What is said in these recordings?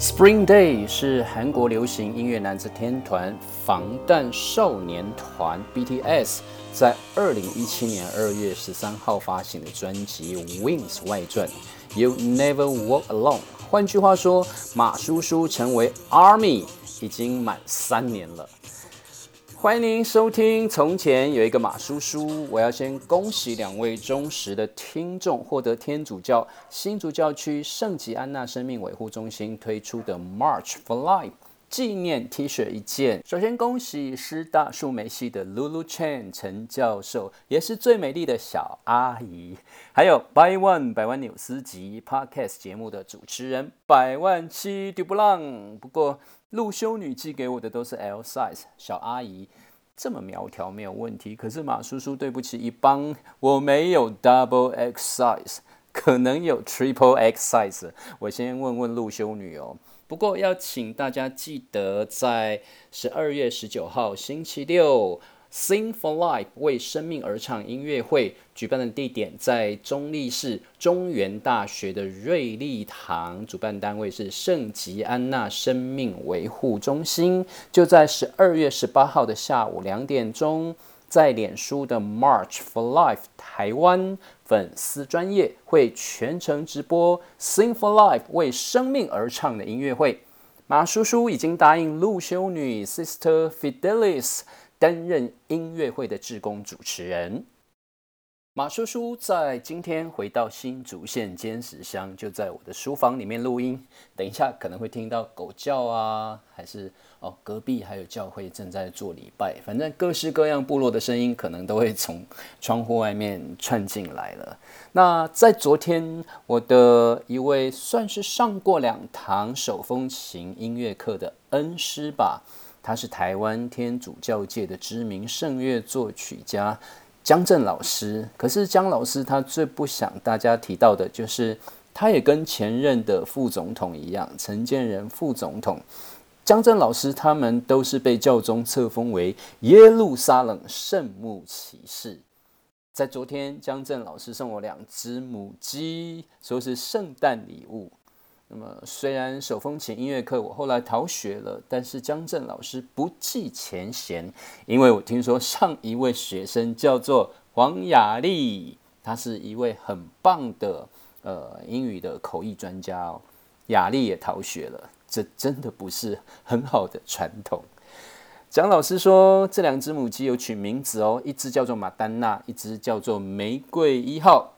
Spring Day 是韩国流行音乐男子天团防弹少年团 BTS 在二零一七年二月十三号发行的专辑《Wings》外传《You Never Walk Alone》。换句话说，马叔叔成为 ARMY 已经满三年了。欢迎您收听。从前有一个马叔叔，我要先恭喜两位忠实的听众获得天主教新竹教区圣吉安娜生命维护中心推出的 March for Life 纪念 T 恤一件。首先恭喜师大树莓系的 Lulu Chen 陈教授，也是最美丽的小阿姨，还有 By One 百万纽斯级 Podcast 节目的主持人百万七 d u b l n 不过。陆修女寄给我的都是 L size 小阿姨，这么苗条没有问题。可是马叔叔对不起一帮，我没有 double X size，可能有 triple X size。我先问问陆修女哦。不过要请大家记得，在十二月十九号星期六。Sing for Life 为生命而唱音乐会举办的地点在中立市中原大学的瑞丽堂，主办单位是圣吉安娜生命维护中心。就在十二月十八号的下午两点钟，在脸书的 March for Life 台湾粉丝专业会全程直播 Sing for Life 为生命而唱的音乐会。马叔叔已经答应陆修女 Sister Fidelis。担任音乐会的志工主持人马叔叔在今天回到新竹县尖石乡，就在我的书房里面录音。等一下可能会听到狗叫啊，还是哦隔壁还有教会正在做礼拜，反正各式各样部落的声音可能都会从窗户外面串进来了。那在昨天，我的一位算是上过两堂手风琴音乐课的恩师吧。他是台湾天主教界的知名圣乐作曲家江正老师。可是江老师他最不想大家提到的就是，他也跟前任的副总统一样，陈建仁副总统、江正老师他们都是被教宗册封为耶路撒冷圣母骑士。在昨天，江正老师送我两只母鸡，说是圣诞礼物。那么，虽然手风琴音乐课我后来逃学了，但是江正老师不计前嫌，因为我听说上一位学生叫做黄雅丽，她是一位很棒的呃英语的口译专家哦。雅丽也逃学了，这真的不是很好的传统。蒋老师说，这两只母鸡有取名字哦，一只叫做马丹娜，一只叫做玫瑰一号。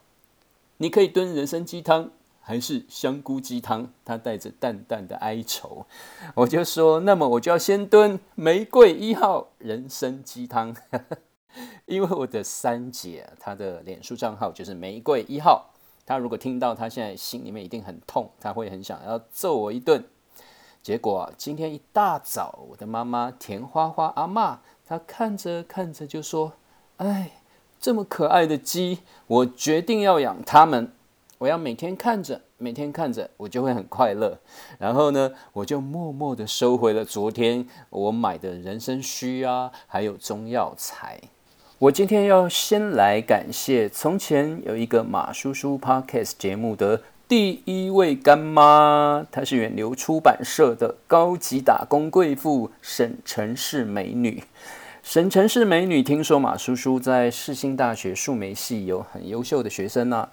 你可以炖人参鸡汤。还是香菇鸡汤，它带着淡淡的哀愁。我就说，那么我就要先炖玫瑰一号人参鸡汤，因为我的三姐她的脸书账号就是玫瑰一号。她如果听到，她现在心里面一定很痛，她会很想要揍我一顿。结果今天一大早，我的妈妈田花花阿妈，她看着看着就说：“哎，这么可爱的鸡，我决定要养它们。”我要每天看着，每天看着，我就会很快乐。然后呢，我就默默的收回了昨天我买的人参须啊，还有中药材。我今天要先来感谢从前有一个马叔叔 Podcast 节目的第一位干妈，她是远流出版社的高级打工贵妇沈城市美女。沈城市美女听说马叔叔在世新大学数媒系有很优秀的学生呢。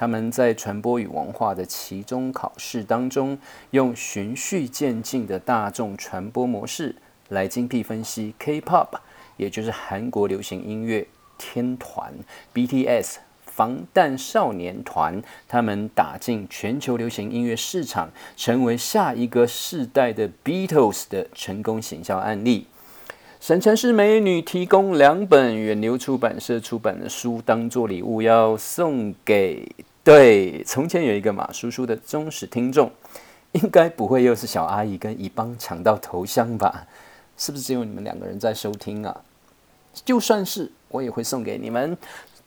他们在传播与文化的期中考试当中，用循序渐进的大众传播模式来精辟分析 K-pop，也就是韩国流行音乐天团 BTS 防弹少年团，他们打进全球流行音乐市场，成为下一个世代的 Beatles 的成功行销案例。沈城市美女提供两本远流出版社出版的书，当做礼物要送给。对，从前有一个马叔叔的忠实听众，应该不会又是小阿姨跟一帮抢到头香吧？是不是只有你们两个人在收听啊？就算是我也会送给你们，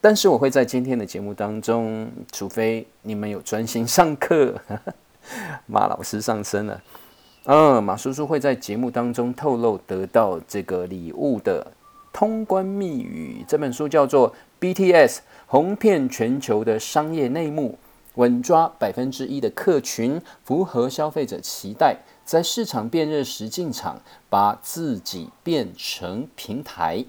但是我会在今天的节目当中，除非你们有专心上课，马老师上身了。嗯，马叔叔会在节目当中透露得到这个礼物的通关密语。这本书叫做《BTS》。红遍全球的商业内幕，稳抓百分之一的客群，符合消费者期待，在市场变热时进场，把自己变成平台，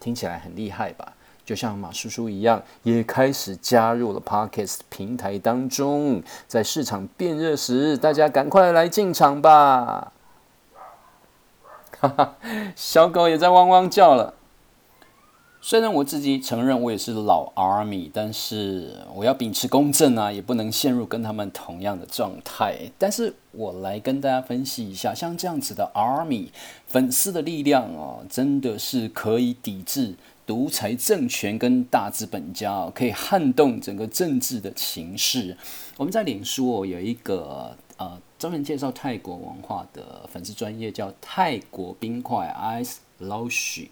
听起来很厉害吧？就像马叔叔一样，也开始加入了 Podcast 平台当中，在市场变热时，大家赶快来进场吧！哈哈，小狗也在汪汪叫了。虽然我自己承认我也是老 Army，但是我要秉持公正啊，也不能陷入跟他们同样的状态。但是我来跟大家分析一下，像这样子的 Army 粉丝的力量哦，真的是可以抵制独裁政权跟大资本家，可以撼动整个政治的情势。我们在脸书哦有一个呃专门介绍泰国文化的粉丝专业，叫泰国冰块 Ice Loshi。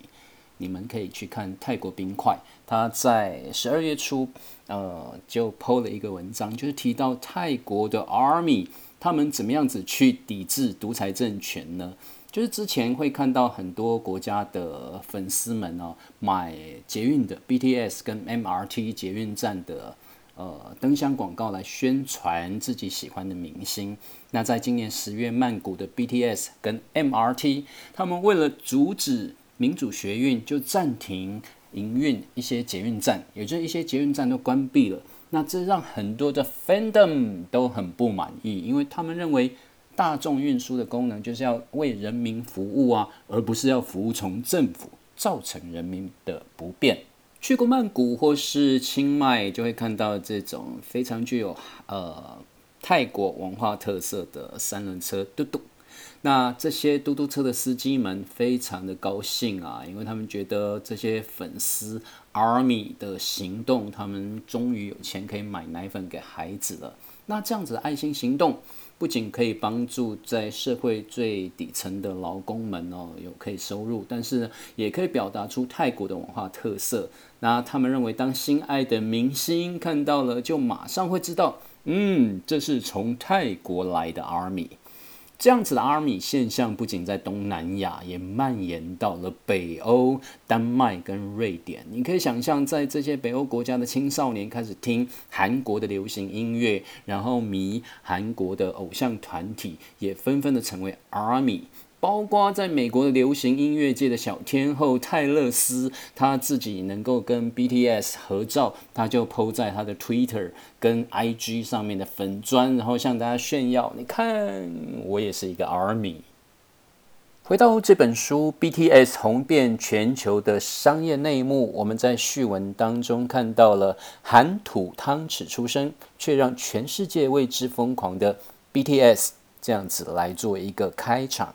你们可以去看泰国冰块，他在十二月初，呃，就 PO 了一个文章，就是提到泰国的 Army 他们怎么样子去抵制独裁政权呢？就是之前会看到很多国家的粉丝们哦，买捷运的 BTS 跟 MRT 捷运站的呃灯箱广告来宣传自己喜欢的明星。那在今年十月曼谷的 BTS 跟 MRT，他们为了阻止民主学运就暂停营运一些捷运站，也就是一些捷运站都关闭了。那这让很多的 fandom 都很不满意，因为他们认为大众运输的功能就是要为人民服务啊，而不是要服务从政府，造成人民的不便。去过曼谷或是清迈，就会看到这种非常具有呃泰国文化特色的三轮车嘟嘟。那这些嘟嘟车的司机们非常的高兴啊，因为他们觉得这些粉丝 army 的行动，他们终于有钱可以买奶粉给孩子了。那这样子的爱心行动，不仅可以帮助在社会最底层的劳工们哦有可以收入，但是也可以表达出泰国的文化特色。那他们认为，当心爱的明星看到了，就马上会知道，嗯，这是从泰国来的 army。这样子的 ARMY 现象不仅在东南亚，也蔓延到了北欧、丹麦跟瑞典。你可以想象，在这些北欧国家的青少年开始听韩国的流行音乐，然后迷韩国的偶像团体，也纷纷的成为阿米。包括在美国的流行音乐界的小天后泰勒斯，他自己能够跟 BTS 合照，他就 PO 在他的 Twitter 跟 IG 上面的粉砖，然后向大家炫耀：你看，我也是一个 ARMY。回到这本书，BTS 红遍全球的商业内幕，我们在序文当中看到了含土汤匙出生，却让全世界为之疯狂的 BTS，这样子来做一个开场。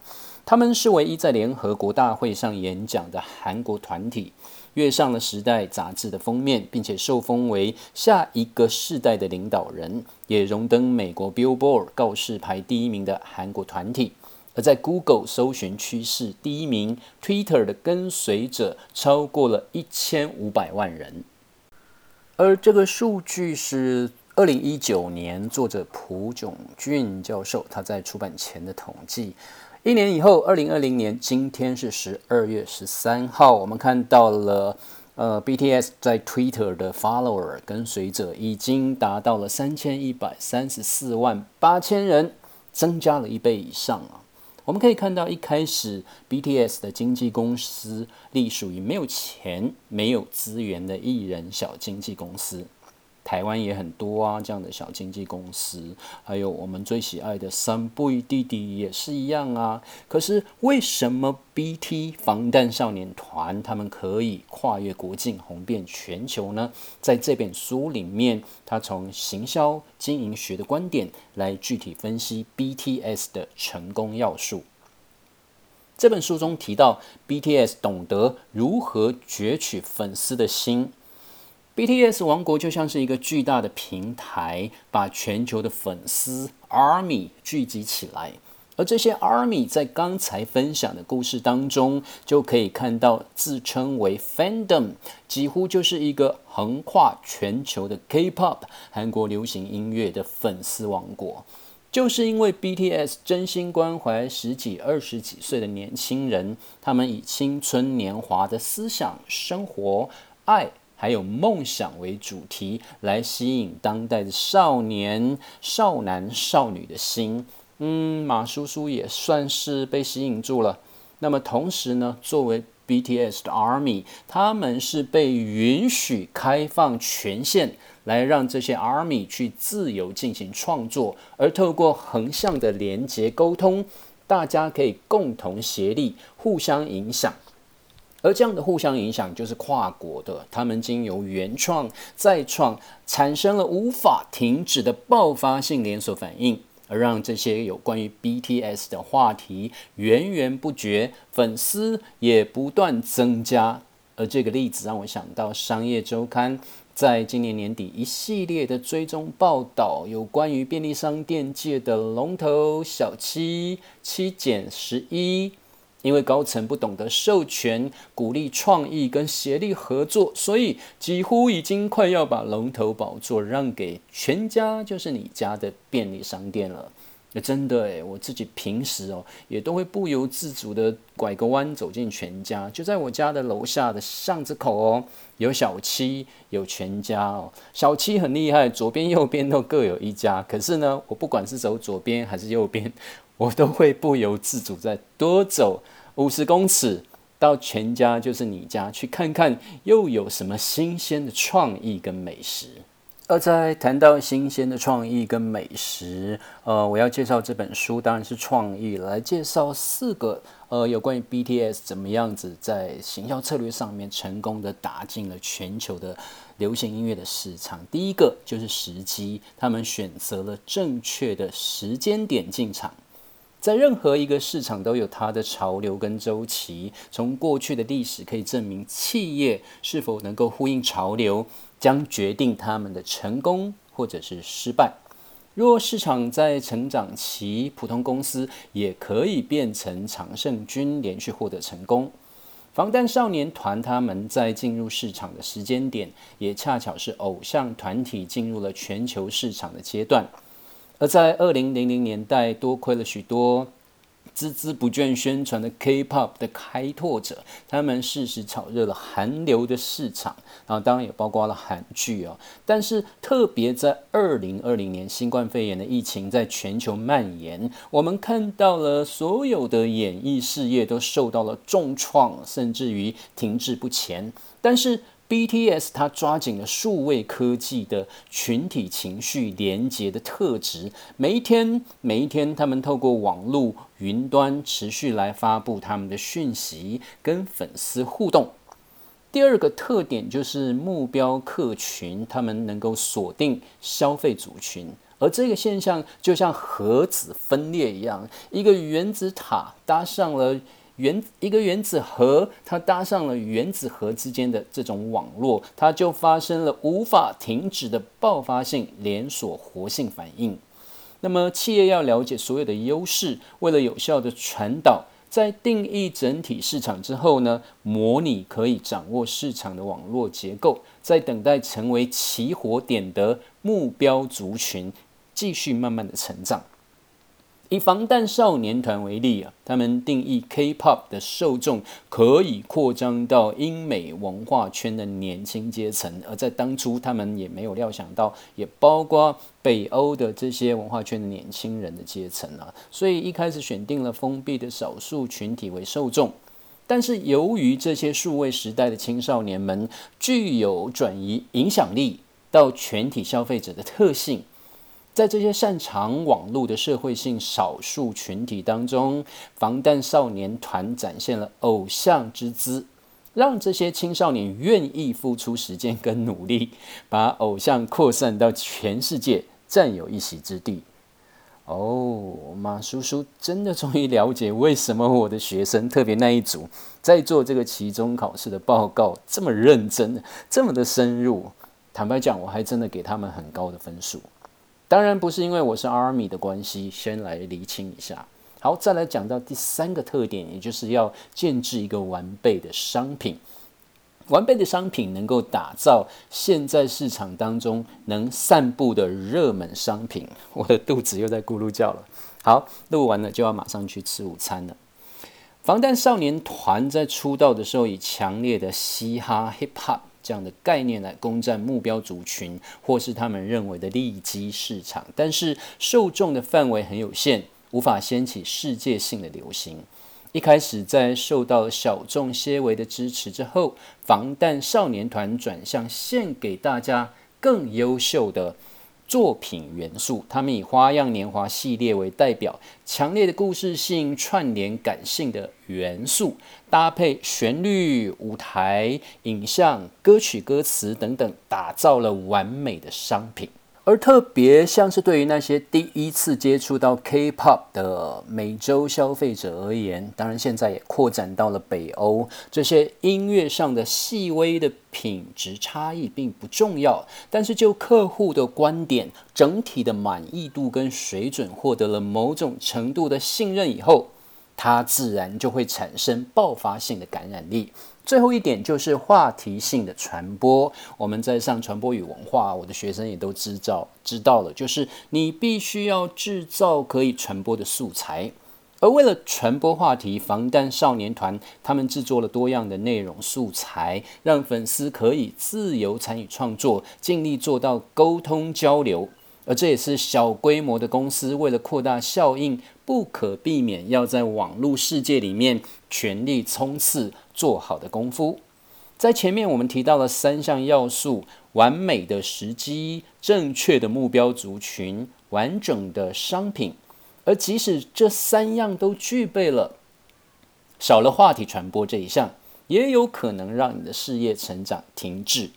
他们是唯一在联合国大会上演讲的韩国团体，跃上了《时代》杂志的封面，并且受封为下一个世代的领导人，也荣登美国 Billboard 告示牌第一名的韩国团体。而在 Google 搜寻趋势第一名，Twitter 的跟随者超过了一千五百万人。而这个数据是二零一九年作者朴炯俊教授他在出版前的统计。一年以后，二零二零年，今天是十二月十三号，我们看到了，呃，BTS 在 Twitter 的 follower 跟随者已经达到了三千一百三十四万八千人，增加了一倍以上啊！我们可以看到，一开始 BTS 的经纪公司隶属于没有钱、没有资源的艺人小经纪公司。台湾也很多啊，这样的小经纪公司，还有我们最喜爱的三倍弟弟也是一样啊。可是为什么 BT 防弹少年团他们可以跨越国境，红遍全球呢？在这本书里面，他从行销经营学的观点来具体分析 BTS 的成功要素。这本书中提到，BTS 懂得如何攫取粉丝的心。BTS 王国就像是一个巨大的平台，把全球的粉丝 Army 聚集起来。而这些 Army 在刚才分享的故事当中，就可以看到自称为 Fandom，几乎就是一个横跨全球的 K-pop 韩国流行音乐的粉丝王国。就是因为 BTS 真心关怀十几、二十几岁的年轻人，他们以青春年华的思想、生活、爱。还有梦想为主题，来吸引当代的少年、少男、少女的心。嗯，马叔叔也算是被吸引住了。那么同时呢，作为 BTS 的 ARMY，他们是被允许开放权限，来让这些 ARMY 去自由进行创作，而透过横向的连接沟通，大家可以共同协力，互相影响。而这样的互相影响就是跨国的，他们经由原创再创，产生了无法停止的爆发性连锁反应。而让这些有关于 BTS 的话题源源不绝，粉丝也不断增加。而这个例子让我想到《商业周刊》在今年年底一系列的追踪报道，有关于便利商店界的龙头小七七减十一。因为高层不懂得授权、鼓励创意跟协力合作，所以几乎已经快要把龙头宝座让给全家，就是你家的便利商店了。真的诶，我自己平时哦，也都会不由自主的拐个弯走进全家，就在我家的楼下的巷子口哦，有小七，有全家哦。小七很厉害，左边右边都各有一家。可是呢，我不管是走左边还是右边。我都会不由自主再多走五十公尺，到全家就是你家去看看，又有什么新鲜的创意跟美食。而在谈到新鲜的创意跟美食，呃，我要介绍这本书当然是创意来介绍四个呃有关于 BTS 怎么样子在行销策略上面成功的打进了全球的流行音乐的市场。第一个就是时机，他们选择了正确的时间点进场。在任何一个市场都有它的潮流跟周期。从过去的历史可以证明，企业是否能够呼应潮流，将决定他们的成功或者是失败。若市场在成长期，普通公司也可以变成常胜军，连续获得成功。防弹少年团他们在进入市场的时间点，也恰巧是偶像团体进入了全球市场的阶段。而在二零零零年代，多亏了许多孜孜不倦宣传的 K-pop 的开拓者，他们适时炒热了韩流的市场，然后当然也包括了韩剧哦。但是特别在二零二零年，新冠肺炎的疫情在全球蔓延，我们看到了所有的演艺事业都受到了重创，甚至于停滞不前。但是 BTS 它抓紧了数位科技的群体情绪连接的特质，每一天每一天，他们透过网络云端持续来发布他们的讯息，跟粉丝互动。第二个特点就是目标客群，他们能够锁定消费族群，而这个现象就像核子分裂一样，一个原子塔搭上了。原一个原子核，它搭上了原子核之间的这种网络，它就发生了无法停止的爆发性连锁活性反应。那么，企业要了解所有的优势，为了有效的传导，在定义整体市场之后呢，模拟可以掌握市场的网络结构，在等待成为起火点的目标族群，继续慢慢的成长。以防弹少年团为例啊，他们定义 K-pop 的受众可以扩张到英美文化圈的年轻阶层，而在当初他们也没有料想到，也包括北欧的这些文化圈的年轻人的阶层啊，所以一开始选定了封闭的少数群体为受众，但是由于这些数位时代的青少年们具有转移影响力到全体消费者的特性。在这些擅长网络的社会性少数群体当中，防弹少年团展现了偶像之姿，让这些青少年愿意付出时间跟努力，把偶像扩散到全世界，占有一席之地。哦，马叔叔真的终于了解为什么我的学生，特别那一组，在做这个期中考试的报告这么认真，这么的深入。坦白讲，我还真的给他们很高的分数。当然不是因为我是 Army 的关系，先来厘清一下。好，再来讲到第三个特点，也就是要建制一个完备的商品。完备的商品能够打造现在市场当中能散布的热门商品。我的肚子又在咕噜叫了。好，录完了就要马上去吃午餐了。防弹少年团在出道的时候以强烈的嘻哈 Hip Hop。这样的概念来攻占目标族群，或是他们认为的利基市场，但是受众的范围很有限，无法掀起世界性的流行。一开始在受到小众些微的支持之后，防弹少年团转向献给大家更优秀的。作品元素，他们以《花样年华》系列为代表，强烈的故事性串联感性的元素，搭配旋律、舞台、影像、歌曲、歌词等等，打造了完美的商品。而特别像是对于那些第一次接触到 K-pop 的美洲消费者而言，当然现在也扩展到了北欧，这些音乐上的细微的品质差异并不重要，但是就客户的观点，整体的满意度跟水准获得了某种程度的信任以后，它自然就会产生爆发性的感染力。最后一点就是话题性的传播。我们在上传播与文化，我的学生也都知道知道了，就是你必须要制造可以传播的素材。而为了传播话题，防弹少年团他们制作了多样的内容素材，让粉丝可以自由参与创作，尽力做到沟通交流。而这也是小规模的公司为了扩大效应，不可避免要在网络世界里面全力冲刺做好的功夫。在前面我们提到了三项要素：完美的时机、正确的目标族群、完整的商品。而即使这三样都具备了，少了话题传播这一项，也有可能让你的事业成长停滞。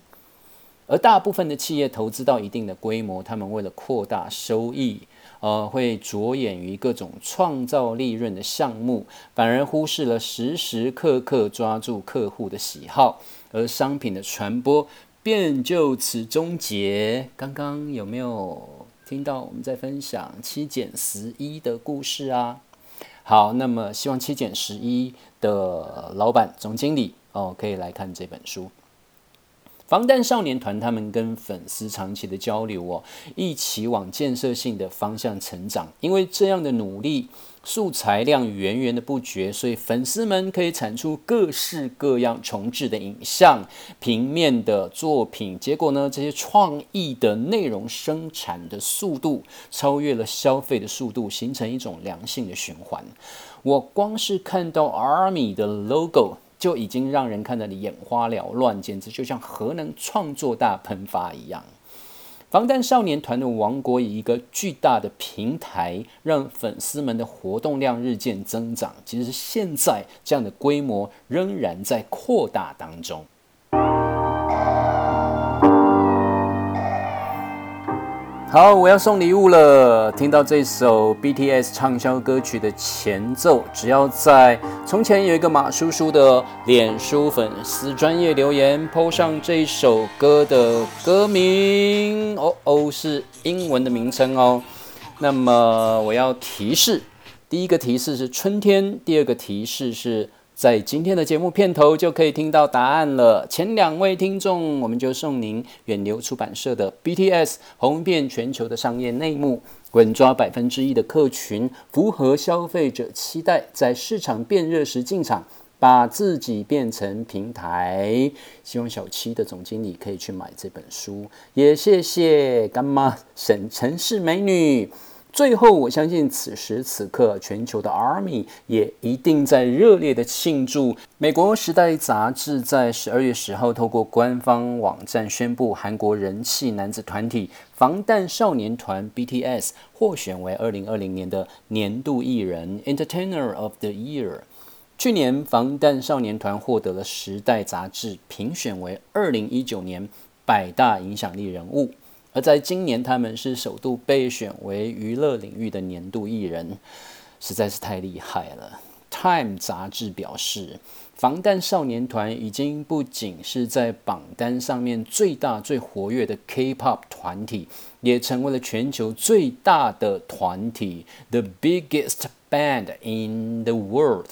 而大部分的企业投资到一定的规模，他们为了扩大收益，呃，会着眼于各种创造利润的项目，反而忽视了时时刻刻抓住客户的喜好，而商品的传播便就此终结。刚刚有没有听到我们在分享七减十一的故事啊？好，那么希望七减十一的老板、总经理哦，可以来看这本书。防弹少年团他们跟粉丝长期的交流哦，一起往建设性的方向成长。因为这样的努力，素材量源源的不绝，所以粉丝们可以产出各式各样重置的影像、平面的作品。结果呢，这些创意的内容生产的速度超越了消费的速度，形成一种良性的循环。我光是看到 Army 的 logo。就已经让人看得你眼花缭乱，简直就像核能创作大喷发一样。防弹少年团的王国以一个巨大的平台，让粉丝们的活动量日渐增长。其实现在这样的规模仍然在扩大当中。好，我要送礼物了。听到这首 BTS 畅销歌曲的前奏，只要在从前有一个马叔叔的脸书粉丝专业留言，po 上这首歌的歌名，哦哦，是英文的名称哦。那么我要提示，第一个提示是春天，第二个提示是。在今天的节目片头就可以听到答案了。前两位听众，我们就送您远流出版社的 BTS 红遍全球的商业内幕，稳抓百分之一的客群，符合消费者期待，在市场变热时进场，把自己变成平台。希望小七的总经理可以去买这本书，也谢谢干妈沈城市美女。最后，我相信此时此刻，全球的 Army 也一定在热烈的庆祝。美国《时代》杂志在十二月十号透过官方网站宣布，韩国人气男子团体防弹少年团 BTS 获选为二零二零年的年度艺人 Entertainer of the Year。去年，防弹少年团获得了《时代》杂志评选为二零一九年百大影响力人物。而在今年，他们是首度被选为娱乐领域的年度艺人，实在是太厉害了。《Time》杂志表示，防弹少年团已经不仅是在榜单上面最大、最活跃的 K-pop 团体，也成为了全球最大的团体 （The biggest band in the world）。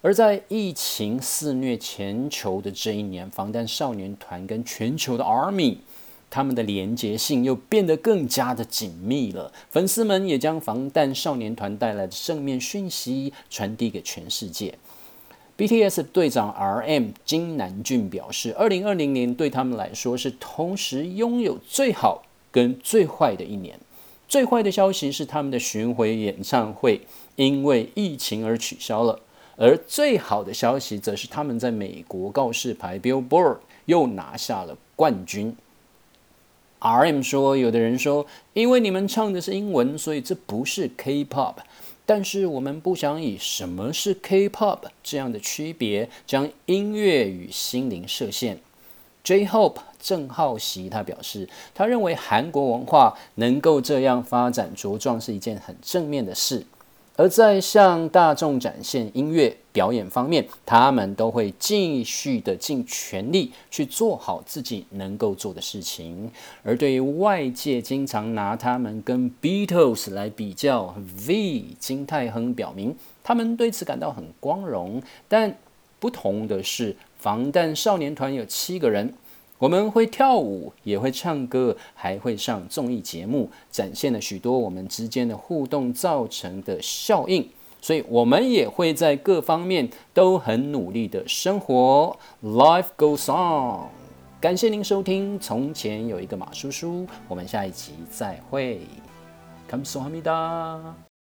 而在疫情肆虐全球的这一年，防弹少年团跟全球的 ARMY。他们的连结性又变得更加的紧密了，粉丝们也将防弹少年团带来的正面讯息传递给全世界。BTS 队长 RM 金南俊表示，二零二零年对他们来说是同时拥有最好跟最坏的一年。最坏的消息是他们的巡回演唱会因为疫情而取消了，而最好的消息则是他们在美国告示牌 Billboard 又拿下了冠军。RM 说，有的人说，因为你们唱的是英文，所以这不是 K-pop。但是我们不想以什么是 K-pop 这样的区别，将音乐与心灵设限。J-Hope 郑浩熙他表示，他认为韩国文化能够这样发展茁壮是一件很正面的事。而在向大众展现音乐表演方面，他们都会继续的尽全力去做好自己能够做的事情。而对于外界经常拿他们跟 Beatles 来比较，V 金泰亨表明，他们对此感到很光荣。但不同的是，防弹少年团有七个人。我们会跳舞，也会唱歌，还会上综艺节目，展现了许多我们之间的互动造成的效应。所以，我们也会在各方面都很努力的生活。Life goes on。感谢您收听《从前有一个马叔叔》，我们下一集再会。Come so h a m i d a